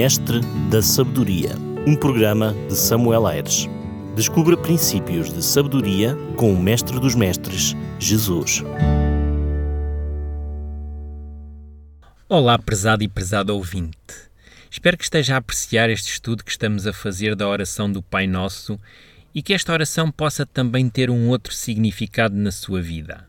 Mestre da Sabedoria, um programa de Samuel Aires. Descubra princípios de sabedoria com o Mestre dos Mestres, Jesus. Olá, prezado e prezado ouvinte. Espero que esteja a apreciar este estudo que estamos a fazer da oração do Pai Nosso e que esta oração possa também ter um outro significado na sua vida.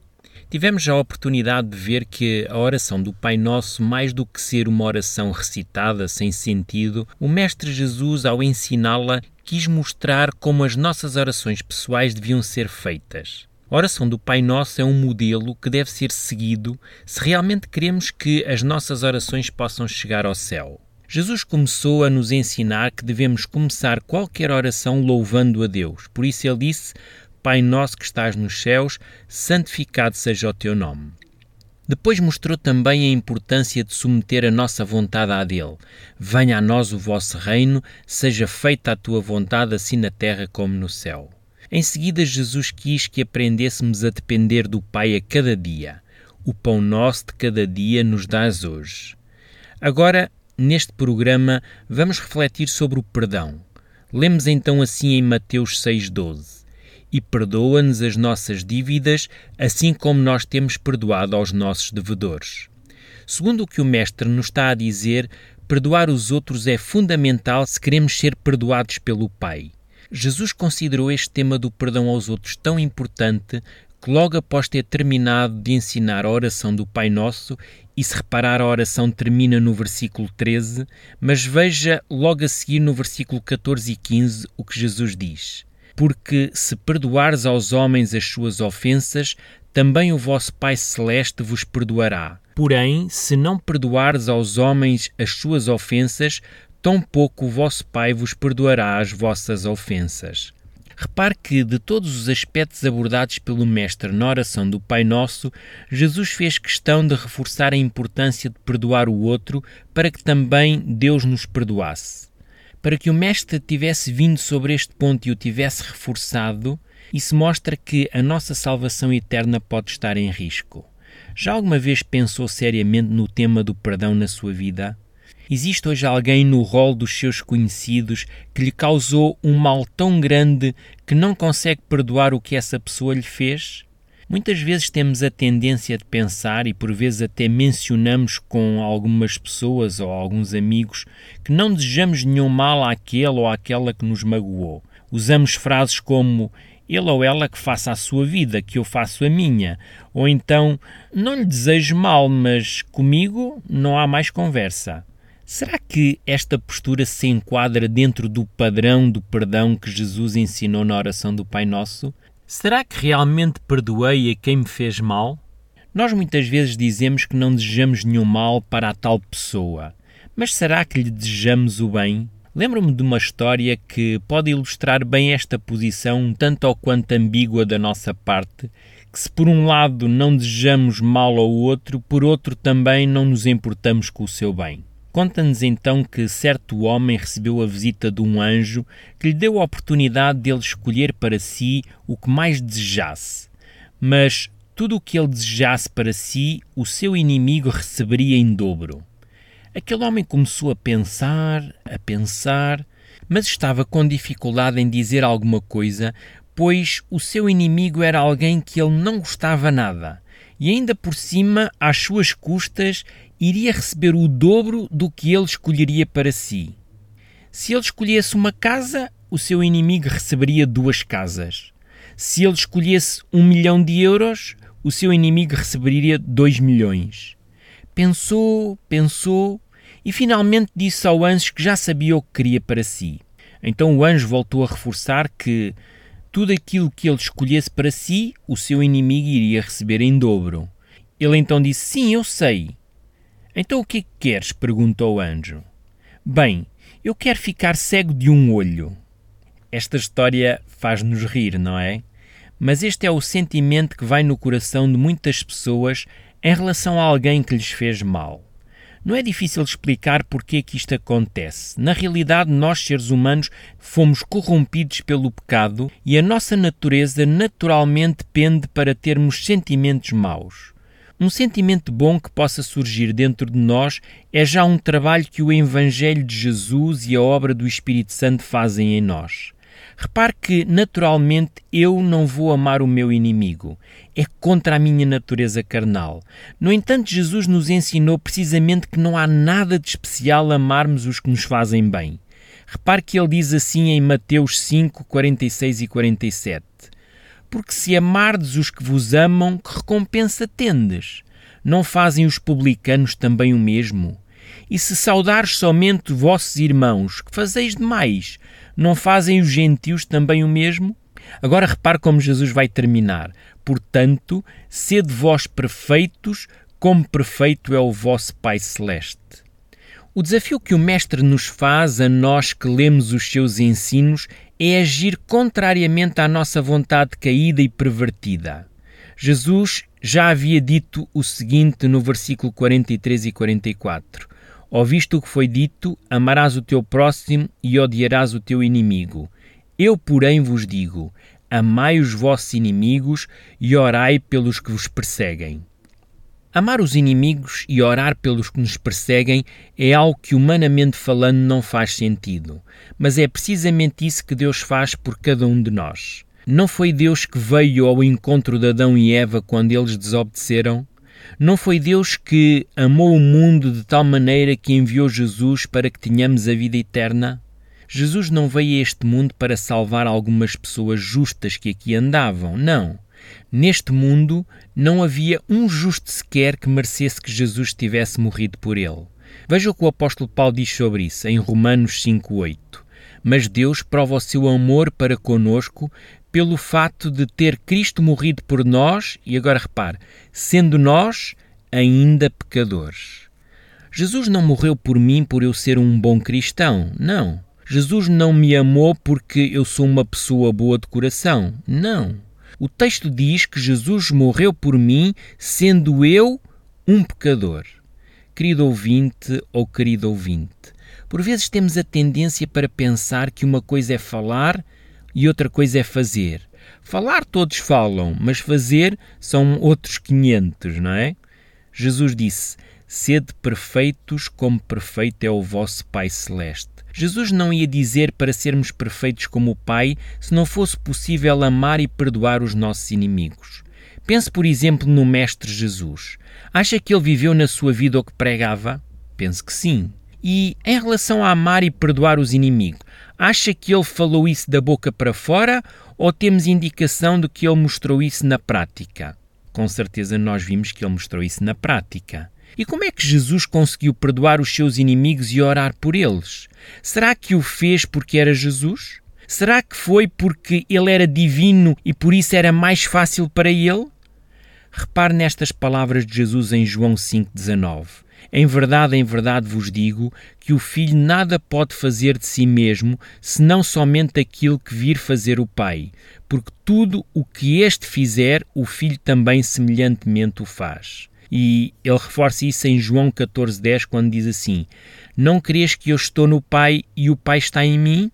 Tivemos a oportunidade de ver que a oração do Pai Nosso, mais do que ser uma oração recitada sem sentido, o Mestre Jesus, ao ensiná-la, quis mostrar como as nossas orações pessoais deviam ser feitas. A oração do Pai Nosso é um modelo que deve ser seguido se realmente queremos que as nossas orações possam chegar ao céu. Jesus começou a nos ensinar que devemos começar qualquer oração louvando a Deus. Por isso ele disse: Pai nosso que estás nos céus, santificado seja o teu nome. Depois mostrou também a importância de submeter a nossa vontade à dele. Venha a nós o vosso reino, seja feita a tua vontade, assim na terra como no céu. Em seguida, Jesus quis que aprendêssemos a depender do Pai a cada dia. O pão nosso de cada dia nos dás hoje. Agora, neste programa, vamos refletir sobre o perdão. Lemos então assim em Mateus 6,12 e perdoa-nos as nossas dívidas, assim como nós temos perdoado aos nossos devedores. Segundo o que o Mestre nos está a dizer, perdoar os outros é fundamental se queremos ser perdoados pelo Pai. Jesus considerou este tema do perdão aos outros tão importante que, logo após ter terminado de ensinar a oração do Pai Nosso, e se reparar, a oração termina no versículo 13, mas veja logo a seguir no versículo 14 e 15 o que Jesus diz porque se perdoares aos homens as suas ofensas, também o vosso Pai Celeste vos perdoará. Porém, se não perdoares aos homens as suas ofensas, tampouco o vosso Pai vos perdoará as vossas ofensas. Repare que, de todos os aspectos abordados pelo Mestre na oração do Pai Nosso, Jesus fez questão de reforçar a importância de perdoar o outro para que também Deus nos perdoasse. Para que o Mestre tivesse vindo sobre este ponto e o tivesse reforçado, isso mostra que a nossa salvação eterna pode estar em risco. Já alguma vez pensou seriamente no tema do perdão na sua vida? Existe hoje alguém no rol dos seus conhecidos que lhe causou um mal tão grande que não consegue perdoar o que essa pessoa lhe fez? Muitas vezes temos a tendência de pensar, e por vezes até mencionamos com algumas pessoas ou alguns amigos, que não desejamos nenhum mal àquele ou àquela que nos magoou. Usamos frases como ele ou ela que faça a sua vida, que eu faço a minha. Ou então, não lhe desejo mal, mas comigo não há mais conversa. Será que esta postura se enquadra dentro do padrão do perdão que Jesus ensinou na oração do Pai Nosso? Será que realmente perdoei a quem me fez mal? Nós muitas vezes dizemos que não desejamos nenhum mal para a tal pessoa, mas será que lhe desejamos o bem? Lembro-me de uma história que pode ilustrar bem esta posição, tanto ou quanto ambígua da nossa parte, que se por um lado não desejamos mal ao outro, por outro também não nos importamos com o seu bem. Conta-nos então que certo homem recebeu a visita de um anjo que lhe deu a oportunidade de ele escolher para si o que mais desejasse. Mas tudo o que ele desejasse para si, o seu inimigo receberia em dobro. Aquele homem começou a pensar, a pensar, mas estava com dificuldade em dizer alguma coisa, pois o seu inimigo era alguém que ele não gostava nada, e ainda por cima, às suas custas, iria receber o dobro do que ele escolheria para si. Se ele escolhesse uma casa, o seu inimigo receberia duas casas. Se ele escolhesse um milhão de euros, o seu inimigo receberia dois milhões. Pensou, pensou e finalmente disse ao anjo que já sabia o que queria para si. Então o anjo voltou a reforçar que tudo aquilo que ele escolhesse para si, o seu inimigo iria receber em dobro. Ele então disse: Sim, eu sei. Então o que que queres? perguntou o anjo. Bem, eu quero ficar cego de um olho. Esta história faz-nos rir, não é? Mas este é o sentimento que vai no coração de muitas pessoas em relação a alguém que lhes fez mal. Não é difícil explicar porque é que isto acontece. Na realidade, nós, seres humanos, fomos corrompidos pelo pecado e a nossa natureza naturalmente pende para termos sentimentos maus. Um sentimento bom que possa surgir dentro de nós é já um trabalho que o Evangelho de Jesus e a obra do Espírito Santo fazem em nós. Repare que, naturalmente, eu não vou amar o meu inimigo. É contra a minha natureza carnal. No entanto, Jesus nos ensinou precisamente que não há nada de especial amarmos os que nos fazem bem. Repare que ele diz assim em Mateus 5, 46 e 47. Porque se amardes os que vos amam, que recompensa tendes? Não fazem os publicanos também o mesmo? E se saudares somente vossos irmãos, que fazeis demais? Não fazem os gentios também o mesmo? Agora repare como Jesus vai terminar. Portanto, sede vós perfeitos, como perfeito é o vosso Pai Celeste. O desafio que o Mestre nos faz a nós que lemos os seus ensinos é agir contrariamente à nossa vontade caída e pervertida. Jesus já havia dito o seguinte no versículo 43 e 44: Ouviste o que foi dito: amarás o teu próximo e odiarás o teu inimigo. Eu, porém, vos digo: amai os vossos inimigos e orai pelos que vos perseguem. Amar os inimigos e orar pelos que nos perseguem é algo que, humanamente falando, não faz sentido, mas é precisamente isso que Deus faz por cada um de nós. Não foi Deus que veio ao encontro de Adão e Eva quando eles desobedeceram? Não foi Deus que amou o mundo de tal maneira que enviou Jesus para que tenhamos a vida eterna? Jesus não veio a este mundo para salvar algumas pessoas justas que aqui andavam, não. Neste mundo não havia um justo sequer que merecesse que Jesus tivesse morrido por ele. Veja o que o apóstolo Paulo diz sobre isso em Romanos 5:8. Mas Deus prova o seu amor para conosco pelo fato de ter Cristo morrido por nós, e agora repare, sendo nós ainda pecadores. Jesus não morreu por mim por eu ser um bom cristão, não. Jesus não me amou porque eu sou uma pessoa boa de coração, não. O texto diz que Jesus morreu por mim, sendo eu um pecador. Querido ouvinte ou querido ouvinte, por vezes temos a tendência para pensar que uma coisa é falar e outra coisa é fazer. Falar todos falam, mas fazer são outros 500, não é? Jesus disse: Sede perfeitos como perfeito é o vosso Pai Celeste. Jesus não ia dizer para sermos perfeitos como o Pai se não fosse possível amar e perdoar os nossos inimigos. Pense, por exemplo, no Mestre Jesus. Acha que ele viveu na sua vida o que pregava? Penso que sim. E em relação a amar e perdoar os inimigos, acha que ele falou isso da boca para fora ou temos indicação de que ele mostrou isso na prática? Com certeza nós vimos que ele mostrou isso na prática. E como é que Jesus conseguiu perdoar os seus inimigos e orar por eles? Será que o fez porque era Jesus? Será que foi porque ele era divino e por isso era mais fácil para ele? Repare nestas palavras de Jesus em João 5,19. Em verdade, em verdade vos digo que o Filho nada pode fazer de si mesmo, senão somente aquilo que vir fazer o Pai, porque tudo o que este fizer, o Filho também semelhantemente o faz. E ele reforça isso em João 14,10, quando diz assim: Não crês que eu estou no Pai e o Pai está em mim?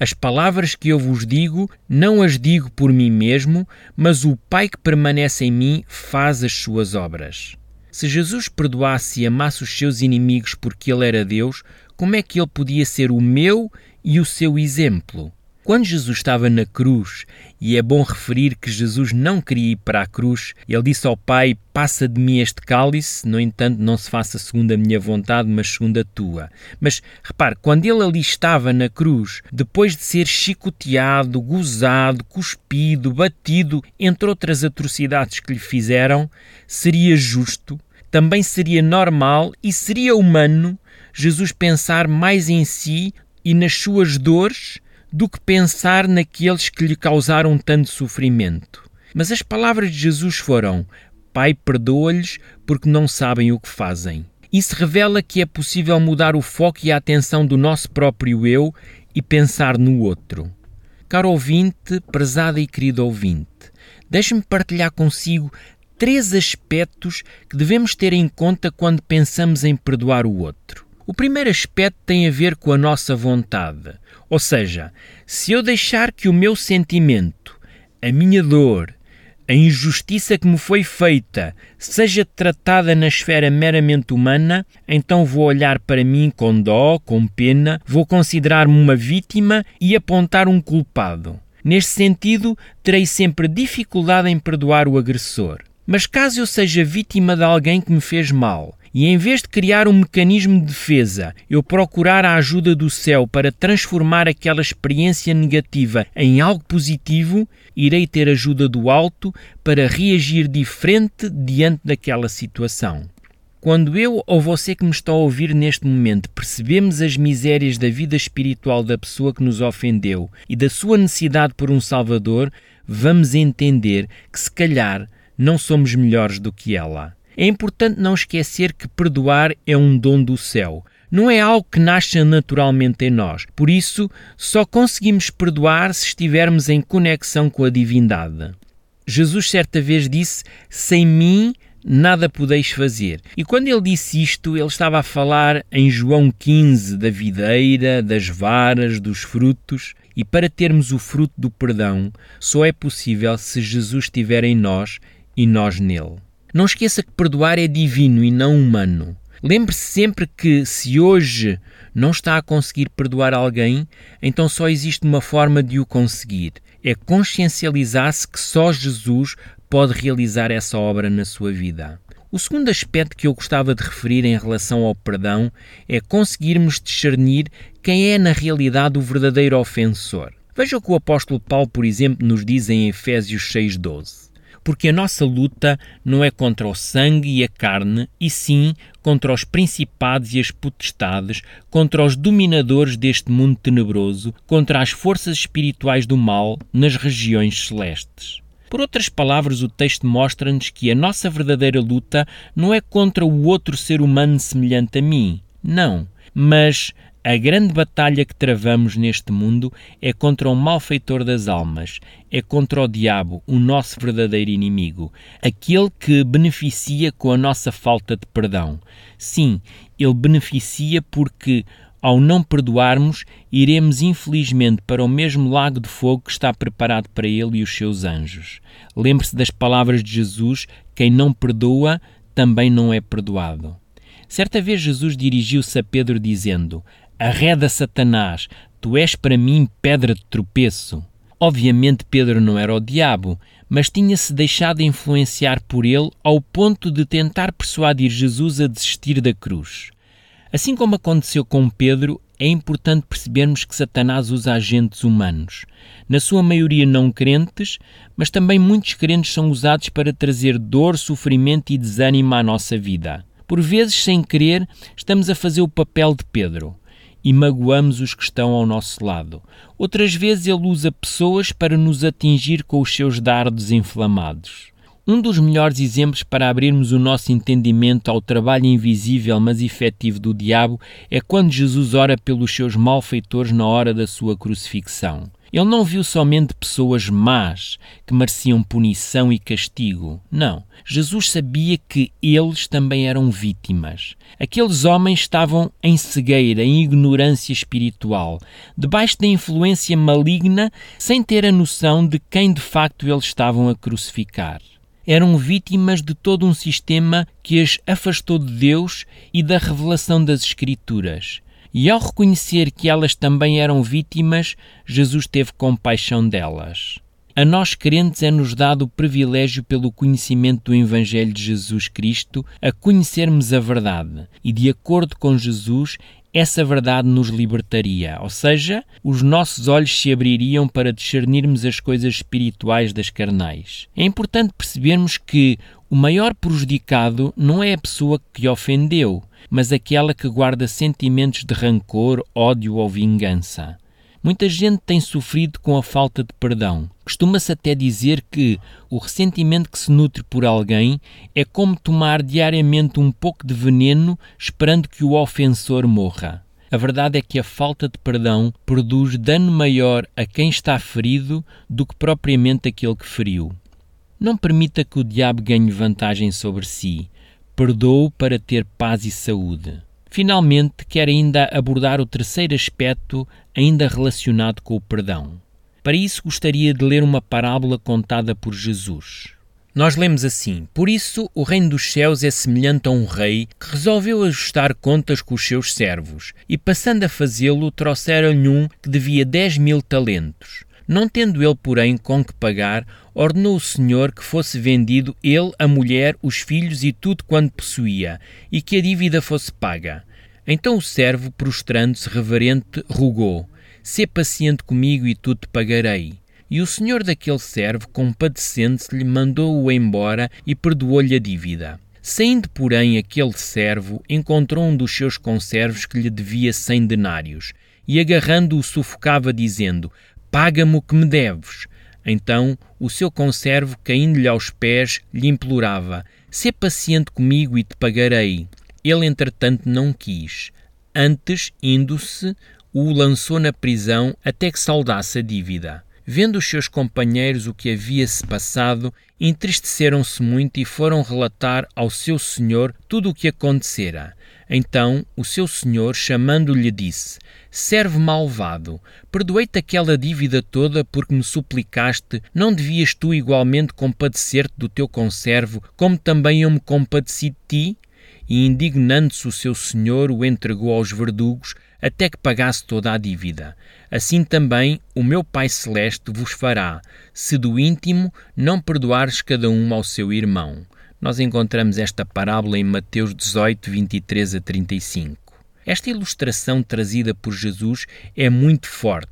As palavras que eu vos digo, não as digo por mim mesmo, mas o Pai que permanece em mim faz as suas obras. Se Jesus perdoasse e amasse os seus inimigos porque ele era Deus, como é que ele podia ser o meu e o seu exemplo? Quando Jesus estava na cruz, e é bom referir que Jesus não queria ir para a cruz, ele disse ao Pai: Passa de mim este cálice, no entanto, não se faça segundo a minha vontade, mas segundo a tua. Mas repare, quando ele ali estava na cruz, depois de ser chicoteado, gozado, cuspido, batido, entre outras atrocidades que lhe fizeram, seria justo, também seria normal e seria humano Jesus pensar mais em si e nas suas dores do que pensar naqueles que lhe causaram tanto sofrimento. Mas as palavras de Jesus foram: Pai, perdoa-lhes porque não sabem o que fazem. Isso revela que é possível mudar o foco e a atenção do nosso próprio eu e pensar no outro. Caro ouvinte, prezada e querido ouvinte, deixe-me partilhar consigo três aspectos que devemos ter em conta quando pensamos em perdoar o outro. O primeiro aspecto tem a ver com a nossa vontade. Ou seja, se eu deixar que o meu sentimento, a minha dor, a injustiça que me foi feita seja tratada na esfera meramente humana, então vou olhar para mim com dó, com pena, vou considerar-me uma vítima e apontar um culpado. Neste sentido, terei sempre dificuldade em perdoar o agressor. Mas caso eu seja vítima de alguém que me fez mal, e em vez de criar um mecanismo de defesa, eu procurar a ajuda do céu para transformar aquela experiência negativa em algo positivo, irei ter ajuda do alto para reagir diferente diante daquela situação. Quando eu ou você que me está a ouvir neste momento percebemos as misérias da vida espiritual da pessoa que nos ofendeu e da sua necessidade por um Salvador, vamos entender que se calhar não somos melhores do que ela. É importante não esquecer que perdoar é um dom do céu. Não é algo que nasce naturalmente em nós. Por isso, só conseguimos perdoar se estivermos em conexão com a divindade. Jesus certa vez disse: Sem mim nada podeis fazer. E quando ele disse isto, ele estava a falar em João 15 da videira, das varas, dos frutos. E para termos o fruto do perdão, só é possível se Jesus estiver em nós e nós nele. Não esqueça que perdoar é divino e não humano. Lembre-se sempre que, se hoje não está a conseguir perdoar alguém, então só existe uma forma de o conseguir: é consciencializar-se que só Jesus pode realizar essa obra na sua vida. O segundo aspecto que eu gostava de referir em relação ao perdão é conseguirmos discernir quem é na realidade o verdadeiro ofensor. Veja o que o apóstolo Paulo, por exemplo, nos diz em Efésios 6,12 porque a nossa luta não é contra o sangue e a carne, e sim contra os principados e as potestades, contra os dominadores deste mundo tenebroso, contra as forças espirituais do mal nas regiões celestes. Por outras palavras, o texto mostra-nos que a nossa verdadeira luta não é contra o outro ser humano semelhante a mim, não, mas a grande batalha que travamos neste mundo é contra o malfeitor das almas, é contra o diabo, o nosso verdadeiro inimigo, aquele que beneficia com a nossa falta de perdão. Sim, ele beneficia porque, ao não perdoarmos, iremos infelizmente para o mesmo lago de fogo que está preparado para ele e os seus anjos. Lembre-se das palavras de Jesus: quem não perdoa também não é perdoado. Certa vez Jesus dirigiu-se a Pedro dizendo: Arreda Satanás, tu és para mim pedra de tropeço. Obviamente Pedro não era o diabo, mas tinha-se deixado influenciar por ele ao ponto de tentar persuadir Jesus a desistir da cruz. Assim como aconteceu com Pedro, é importante percebermos que Satanás usa agentes humanos, na sua maioria não crentes, mas também muitos crentes são usados para trazer dor, sofrimento e desânimo à nossa vida. Por vezes, sem querer, estamos a fazer o papel de Pedro e magoamos os que estão ao nosso lado. Outras vezes ele usa pessoas para nos atingir com os seus dardos inflamados. Um dos melhores exemplos para abrirmos o nosso entendimento ao trabalho invisível mas efetivo do diabo é quando Jesus ora pelos seus malfeitores na hora da sua crucifixão. Ele não viu somente pessoas más que mereciam punição e castigo. Não. Jesus sabia que eles também eram vítimas. Aqueles homens estavam em cegueira, em ignorância espiritual, debaixo da influência maligna, sem ter a noção de quem de facto eles estavam a crucificar. Eram vítimas de todo um sistema que as afastou de Deus e da revelação das Escrituras e ao reconhecer que elas também eram vítimas, Jesus teve compaixão delas. A nós crentes é-nos dado o privilégio, pelo conhecimento do Evangelho de Jesus Cristo, a conhecermos a verdade, e de acordo com Jesus, essa verdade nos libertaria, ou seja, os nossos olhos se abririam para discernirmos as coisas espirituais das carnais. É importante percebermos que o maior prejudicado não é a pessoa que ofendeu, mas aquela que guarda sentimentos de rancor, ódio ou vingança. Muita gente tem sofrido com a falta de perdão. Costuma-se até dizer que o ressentimento que se nutre por alguém é como tomar diariamente um pouco de veneno esperando que o ofensor morra. A verdade é que a falta de perdão produz dano maior a quem está ferido do que propriamente aquele que feriu. Não permita que o diabo ganhe vantagem sobre si perdoou para ter paz e saúde. Finalmente, quer ainda abordar o terceiro aspecto, ainda relacionado com o perdão. Para isso, gostaria de ler uma parábola contada por Jesus. Nós lemos assim: Por isso o reino dos céus é semelhante a um rei que resolveu ajustar contas com os seus servos, e passando a fazê-lo, trouxeram-lhe um que devia dez mil talentos. Não tendo ele, porém, com que pagar, ordenou o Senhor que fosse vendido ele, a mulher, os filhos e tudo quanto possuía, e que a dívida fosse paga. Então o servo, prostrando-se reverente, rogou: Sê paciente comigo e tudo te pagarei. E o senhor daquele servo, compadecendo-se, lhe mandou-o embora e perdoou-lhe a dívida. Saindo, porém, aquele servo, encontrou um dos seus conservos que lhe devia cem denários, e agarrando-o sufocava, dizendo: Paga-me o que me deves. Então o seu conservo, caindo-lhe aos pés, lhe implorava: Sê paciente comigo e te pagarei. Ele, entretanto, não quis. Antes, indo-se, o lançou na prisão até que saudasse a dívida. Vendo os seus companheiros o que havia-se passado, entristeceram-se muito e foram relatar ao seu senhor tudo o que acontecera. Então o seu senhor, chamando-lhe, disse: Servo malvado, perdoei-te aquela dívida toda porque me suplicaste, não devias tu igualmente compadecer-te do teu conservo, como também eu me compadeci de ti? E indignando-se o seu senhor, o entregou aos verdugos, até que pagasse toda a dívida. Assim também o meu Pai Celeste vos fará, se do íntimo não perdoares cada um ao seu irmão. Nós encontramos esta parábola em Mateus 18, 23 a 35. Esta ilustração trazida por Jesus é muito forte.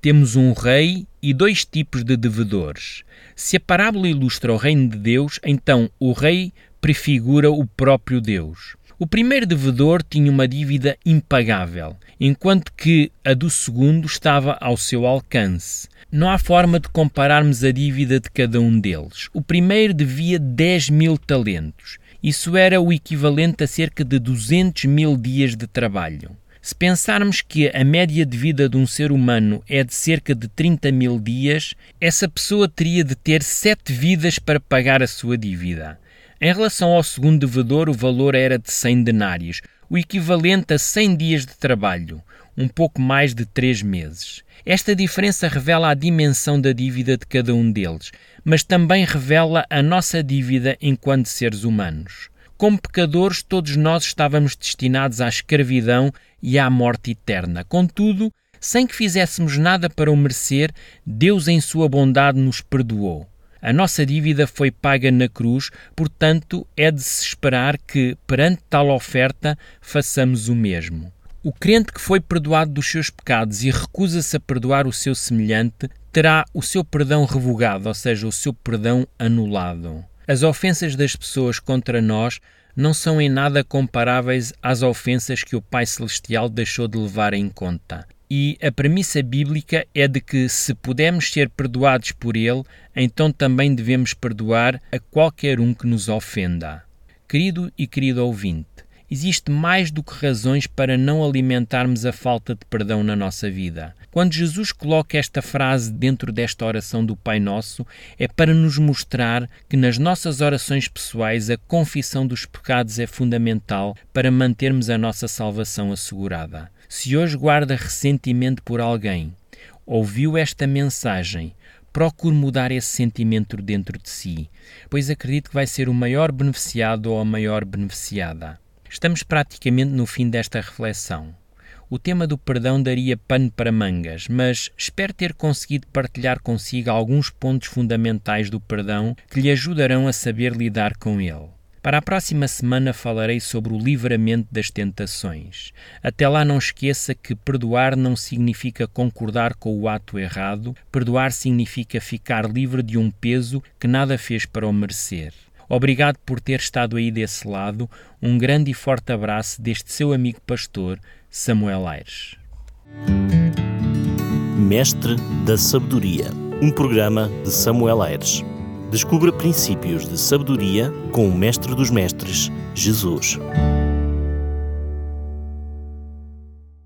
Temos um rei e dois tipos de devedores. Se a parábola ilustra o reino de Deus, então o rei prefigura o próprio Deus. O primeiro devedor tinha uma dívida impagável, enquanto que a do segundo estava ao seu alcance. Não há forma de compararmos a dívida de cada um deles. O primeiro devia 10 mil talentos. Isso era o equivalente a cerca de 200 mil dias de trabalho. Se pensarmos que a média de vida de um ser humano é de cerca de 30 mil dias, essa pessoa teria de ter sete vidas para pagar a sua dívida. Em relação ao segundo devedor, o valor era de 100 denários, o equivalente a 100 dias de trabalho, um pouco mais de 3 meses. Esta diferença revela a dimensão da dívida de cada um deles, mas também revela a nossa dívida enquanto seres humanos. Como pecadores, todos nós estávamos destinados à escravidão e à morte eterna. Contudo, sem que fizéssemos nada para o merecer, Deus, em sua bondade, nos perdoou. A nossa dívida foi paga na cruz, portanto, é de se esperar que, perante tal oferta, façamos o mesmo. O crente que foi perdoado dos seus pecados e recusa-se a perdoar o seu semelhante terá o seu perdão revogado, ou seja, o seu perdão anulado. As ofensas das pessoas contra nós não são em nada comparáveis às ofensas que o Pai Celestial deixou de levar em conta. E a premissa bíblica é de que, se podemos ser perdoados por Ele, então também devemos perdoar a qualquer um que nos ofenda. Querido e querido ouvinte, existe mais do que razões para não alimentarmos a falta de perdão na nossa vida. Quando Jesus coloca esta frase dentro desta oração do Pai Nosso, é para nos mostrar que nas nossas orações pessoais a confissão dos pecados é fundamental para mantermos a nossa salvação assegurada. Se hoje guarda ressentimento por alguém, ouviu esta mensagem, procure mudar esse sentimento dentro de si, pois acredito que vai ser o maior beneficiado ou a maior beneficiada. Estamos praticamente no fim desta reflexão. O tema do perdão daria pano para mangas, mas espero ter conseguido partilhar consigo alguns pontos fundamentais do perdão que lhe ajudarão a saber lidar com ele. Para a próxima semana falarei sobre o livramento das tentações. Até lá não esqueça que perdoar não significa concordar com o ato errado, perdoar significa ficar livre de um peso que nada fez para o merecer. Obrigado por ter estado aí desse lado. Um grande e forte abraço deste seu amigo pastor, Samuel Aires. Mestre da Sabedoria, um programa de Samuel Aires. Descubra princípios de sabedoria com o Mestre dos Mestres, Jesus.